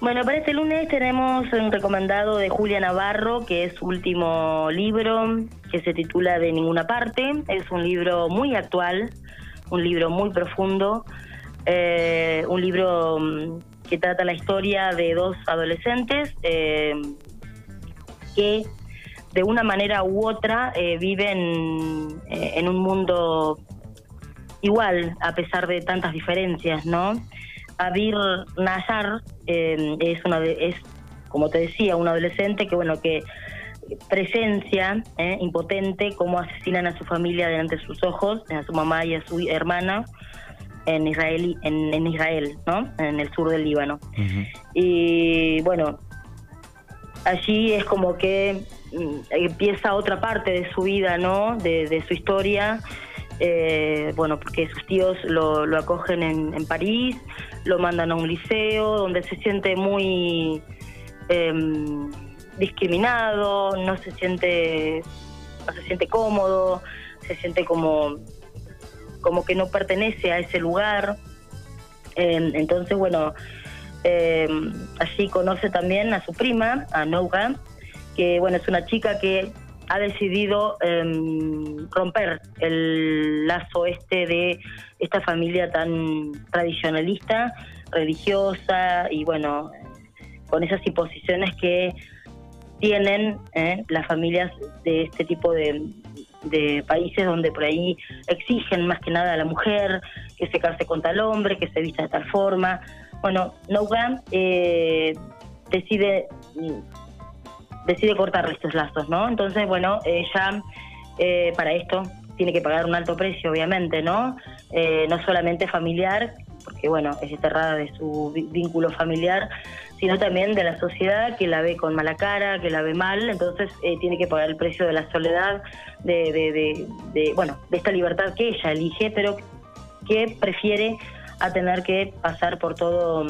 Bueno, para este lunes tenemos un recomendado de Julia Navarro, que es su último libro, que se titula De ninguna parte. Es un libro muy actual, un libro muy profundo, eh, un libro mm, que trata la historia de dos adolescentes eh, que de una manera u otra eh, viven en un mundo igual, a pesar de tantas diferencias, ¿no? Abir Nazar eh, es una es como te decía un adolescente que bueno que presencia eh, impotente cómo asesinan a su familia delante de sus ojos a su mamá y a su hermana en Israel en, Israel no en el sur del Líbano. Y bueno allí es como que mm, empieza otra parte de su vida no de, de su historia eh, bueno, porque sus tíos lo, acogen en, París, lo mandan a un liceo donde se siente muy em, discriminado, no se siente, no se siente cómodo, se siente como, como que no pertenece a ese lugar. Em, entonces, bueno, em, allí conoce también a su prima, a Nouga, que bueno, es una chica que ha decidido em, romper el lazo este de esta familia tan tradicionalista, religiosa y bueno, con esas imposiciones que tienen eh, las familias de este tipo de, países donde por ahí exigen más que nada a la mujer que se case con tal hombre, que se vista de tal forma. Bueno, Nougat eh, decide decide cortar estos lazos, ¿no? Entonces, bueno, ella eh, para esto tiene que pagar un alto precio, obviamente, ¿no? Eh, no solamente familiar, porque bueno, es desterrada de su vínculo familiar, sino también de la sociedad que la ve con mala cara, que la ve mal, entonces eh, tiene que pagar el precio de la soledad, de, de, de, bueno, de esta libertad que ella elige, pero que prefiere a tener que pasar por todo,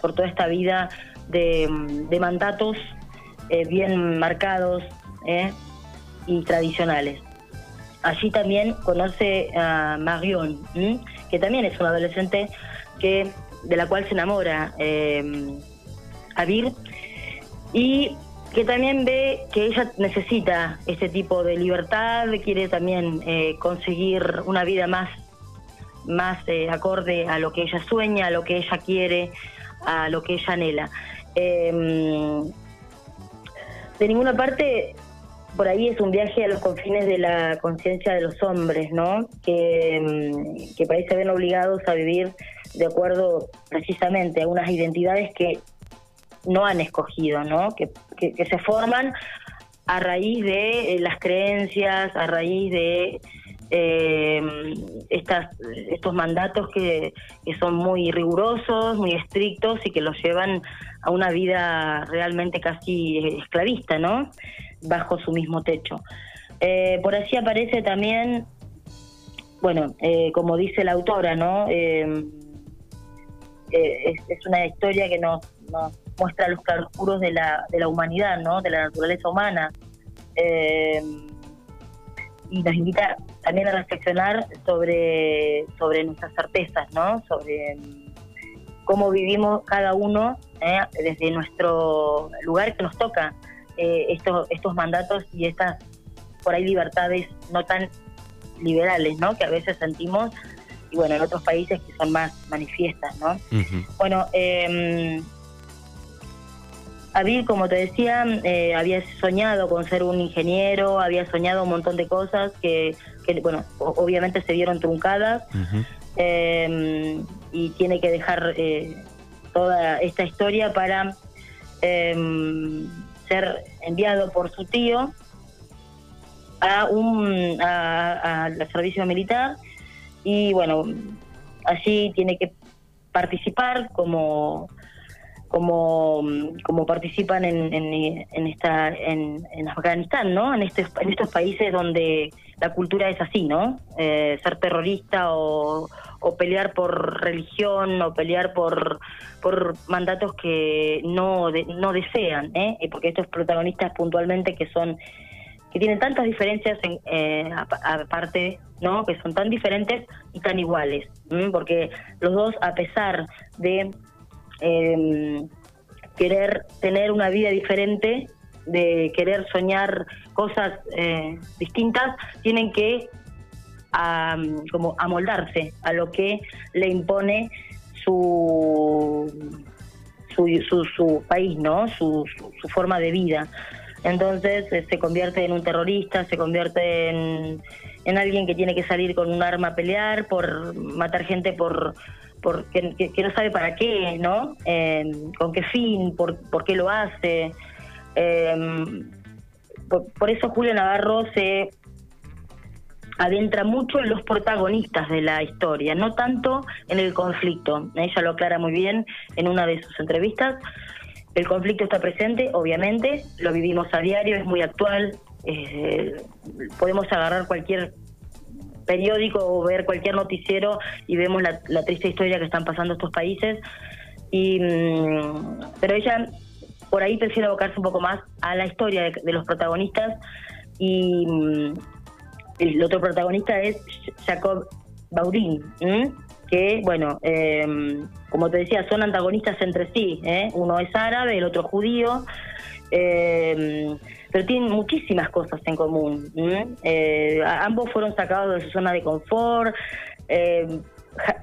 por toda esta vida de, de mandatos eh, bien marcados eh, y tradicionales. Allí también conoce a Marion, que también es una adolescente que de la cual se enamora eh, Abir y que también ve que ella necesita este tipo de libertad, quiere también eh, conseguir una vida más, más acorde a lo que ella sueña, a lo que ella quiere, a lo que ella anhela de ninguna parte por ahí es un viaje a los confines de la conciencia de los hombres, ¿no? Que, mm, que parece ven obligados a vivir de acuerdo precisamente a unas identidades que no han escogido, ¿no? Que, que, se forman a raíz de eh, las creencias, a raíz de eh, estas, estos mandatos que, son muy rigurosos, muy estrictos y que los llevan a una vida realmente casi esclavista, ¿no? Bajo su mismo techo. Eh, por así aparece también, bueno, eh, como dice la autora, ¿no? Eh, es, una historia que nos, muestra los claroscuros de la, de la humanidad, ¿no? De la naturaleza humana. y nos invita también a reflexionar sobre, sobre nuestras certezas, ¿no? Sobre cómo vivimos cada uno ¿eh? desde nuestro lugar que nos toca eh, estos, estos mandatos y estas, por ahí, libertades no tan liberales, ¿no? Que a veces sentimos, y bueno, en otros países que son más manifiestas, ¿no? Bueno, eh, Abil, como te decía, eh, había soñado con ser un ingeniero, había soñado un montón de cosas que, que bueno, obviamente se vieron truncadas. Em, y tiene que dejar eh, toda esta historia para em, ser enviado por su tío a un al servicio militar y bueno allí tiene que participar como como, como participan en, en, esta en, en, Afganistán, ¿no? En, este, en estos países donde la cultura es así, ¿no? Eh, ser terrorista o, o, pelear por religión o pelear por, por mandatos que no, no desean, ¿eh? Porque estos protagonistas puntualmente que son que tienen tantas diferencias en, eh, aparte, ¿no? Que son tan diferentes y tan iguales, porque los dos a pesar de eh, querer tener una vida diferente, de querer soñar cosas eh, distintas, tienen que como amoldarse a lo que le impone su su, su, país, ¿no? Su, su, forma de vida. Entonces eh, se convierte en un terrorista, se convierte en, en, alguien que tiene que salir con un arma a pelear, por matar gente por, por que, no sabe para qué, ¿no? Em, con qué fin, por, por qué lo hace. Em, por, eso Julio Navarro se adentra mucho en los protagonistas de la historia, no tanto en el conflicto. Ella lo aclara muy bien en una de sus entrevistas. El conflicto está presente, obviamente, lo vivimos a diario, es muy actual. Eh, podemos agarrar cualquier periódico o ver cualquier noticiero y vemos la, triste historia que están pasando estos países. Y, mm, pero ella por ahí prefiere abocarse un poco más a la historia de, los protagonistas y mm, el otro protagonista es Jacob Baudin, que, bueno, em, como te decía, son antagonistas entre sí. ¿eh? Uno es árabe, el otro judío, em, pero tienen muchísimas cosas en común. Eh, ambos fueron sacados de su zona de confort. Em,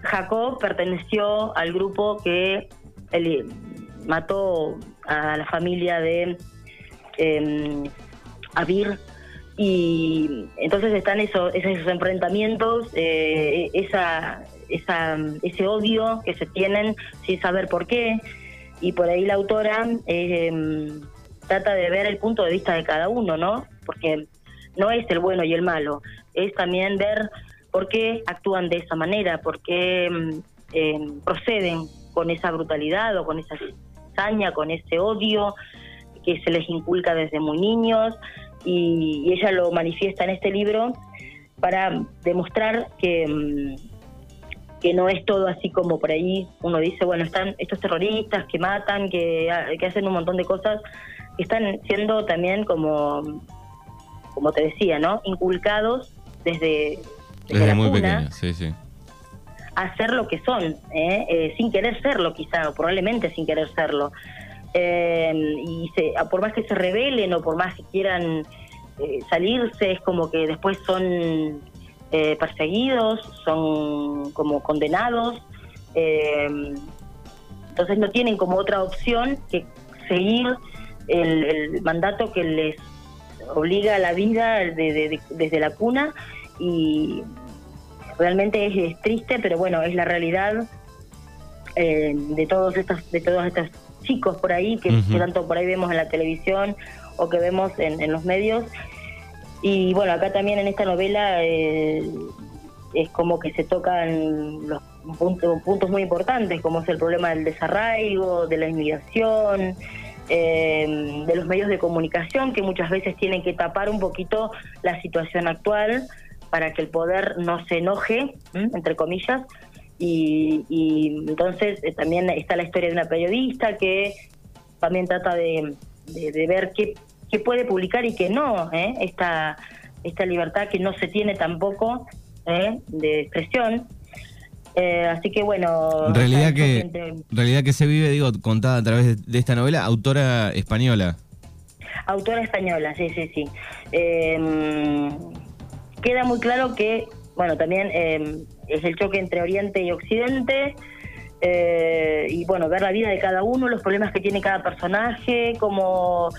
Jacob perteneció al grupo que mató a la familia de Abir y entonces están esos, esos enfrentamientos, eh, esa, esa, ese odio que se tienen sin saber por qué. Y por ahí la autora eh, trata de ver el punto de vista de cada uno, ¿no? Porque no es el bueno y el malo, es también ver por qué actúan de esa manera, por qué eh, proceden con esa brutalidad o con esa cizaña, con ese odio que se les inculca desde muy niños y, ella lo manifiesta en este libro para demostrar que, mm, que no es todo así como por ahí uno dice, bueno, están estos terroristas que matan, que, que hacen un montón de cosas, están siendo también como, como te decía, ¿no? Inculcados desde, desde, muy pequeños, sí, sí. A ser lo que son, ¿eh? Eh, sin querer serlo quizá, o probablemente sin querer serlo. Eh, y se, por más que se rebelen o por más que quieran eh, salirse, es como que después son eh, perseguidos, son como condenados, entonces no tienen como otra opción que seguir el, mandato que les obliga a la vida desde la cuna y realmente es, triste, pero bueno, es la realidad de todos estos, de todas estas chicos por ahí, que, tanto por ahí vemos en la televisión o que vemos en, los medios. Y bueno, acá también en esta novela eh, es como que se tocan los puntos, puntos muy importantes, como es el problema del desarraigo, de la inmigración, eh, de los medios de comunicación, que muchas veces tienen que tapar un poquito la situación actual para que el poder no se enoje, entre comillas, y, entonces eh, también está la historia de una periodista que también trata de, ver qué, qué, puede publicar y qué no, ¿eh? esta, esta libertad que no se tiene tampoco ¿eh? de expresión. Eh, así que bueno... Realidad que, realidad que se vive, digo, contada a través de, esta novela, autora española. Autora española, sí, sí, sí. Em, queda muy claro que, bueno, también em, es el choque entre Oriente y Occidente. Eh, y bueno, ver la vida de cada uno, los problemas que tiene cada personaje, cómo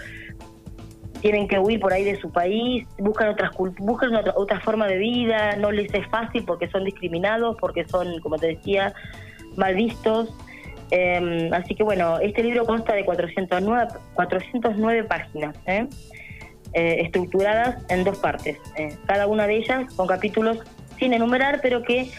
tienen que huir por ahí de su país, buscan otras buscan otra, otra forma de vida, no les es fácil porque son discriminados, porque son, como te decía, mal vistos. Em, así que bueno, este libro consta de 409, 409 páginas, ¿eh? Eh, estructuradas en dos partes, cada una de ellas con capítulos sin enumerar, pero que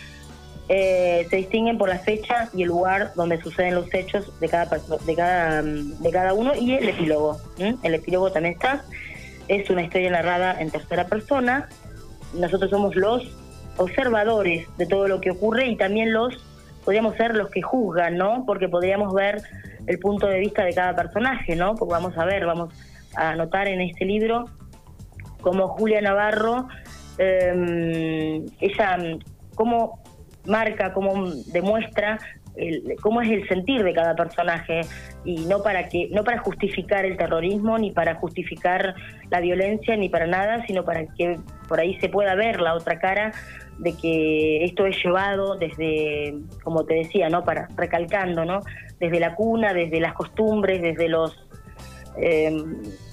eh, se distinguen por la fecha y el lugar donde suceden los hechos de cada de cada de cada uno y el epílogo. El epílogo también está. Es una historia narrada en tercera persona. Nosotros somos los observadores de todo lo que ocurre y también los podríamos ser los que juzgan, ¿no? Porque podríamos ver el punto de vista de cada personaje, ¿no? Porque vamos a ver, vamos a notar en este libro cómo Julia Navarro eh, ella cómo marca, cómo demuestra cómo es el sentir de cada personaje y no para que no para justificar el terrorismo ni para justificar la violencia ni para nada sino para que por ahí se pueda ver la otra cara de que esto es llevado desde como te decía no para recalcando no desde la cuna desde las costumbres desde los eh,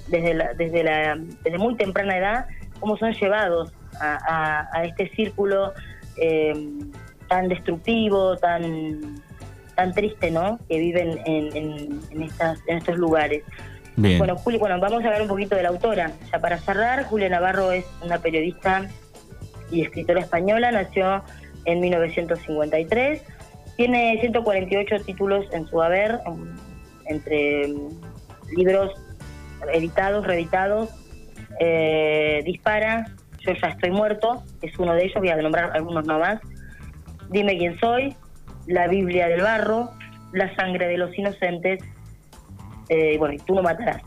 desde la, desde la desde muy temprana edad cómo son llevados a, este círculo eh, tan destructivo tan tan triste, ¿no? Que viven en, en, estas, en estos lugares. Bueno, Juli, bueno, vamos a hablar un poquito de la autora. Ya para cerrar, Julia Navarro es una periodista y escritora española, nació en 1953, tiene 148 títulos en su haber, entre libros editados, reeditados, eh, Dispara, Yo ya estoy muerto, es uno de ellos, voy a nombrar algunos nomás, Dime quién soy, la Biblia del barro, La sangre de los inocentes, eh, bueno, y tú no matarás.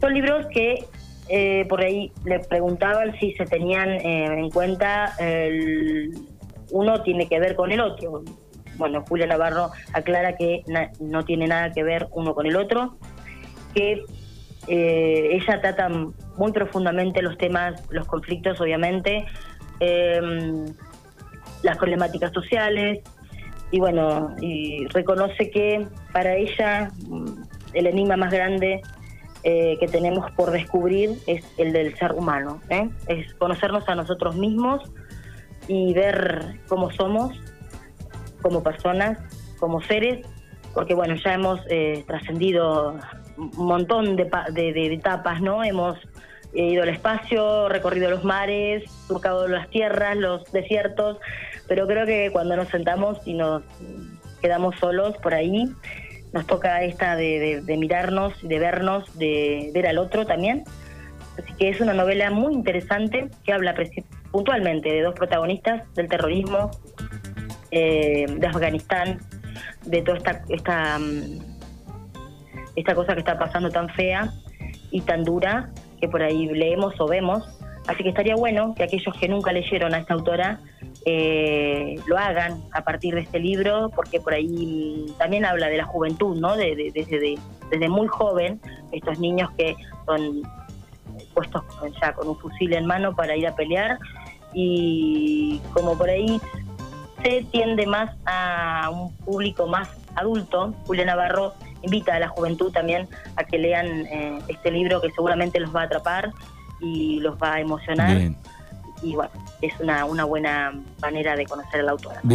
Son libros que eh, por ahí le preguntaban si se tenían eh, en cuenta el, uno tiene que ver con el otro. Bueno, Julia Navarro aclara que no tiene nada que ver uno con el otro, que ella trata muy profundamente los temas, los conflictos, obviamente, las problemáticas sociales, y bueno, y reconoce que para ella mm, el enigma más grande eh, que tenemos por descubrir es el del ser humano, ¿eh? es conocernos a nosotros mismos y ver cómo somos como personas, como seres, porque bueno, ya hemos eh, trascendido un montón de, de, etapas, ¿no? Hemos ido al espacio, recorrido los mares, surcado las tierras, los desiertos, pero creo que cuando nos sentamos y nos quedamos solos por ahí, nos toca esta de, mirarnos, de vernos, de ver al otro también. Así que es una novela muy interesante que habla puntualmente de dos protagonistas del terrorismo, eh, de Afganistán, de toda esta, esta, mm, esta cosa que está pasando tan fea y tan dura que por ahí leemos o vemos. Así que estaría bueno que aquellos que nunca leyeron a esta autora eh, lo hagan a partir de este libro, porque por ahí también habla de la juventud, ¿no? De, desde, desde muy joven, estos niños que son puestos ya con un fusil en mano para ir a pelear y como por ahí se tiende más a un público más adulto, Julia Navarro invita a la juventud también a que lean eh, este libro que seguramente los va a atrapar y los va a emocionar y bueno, es una, una buena manera de conocer a la autora.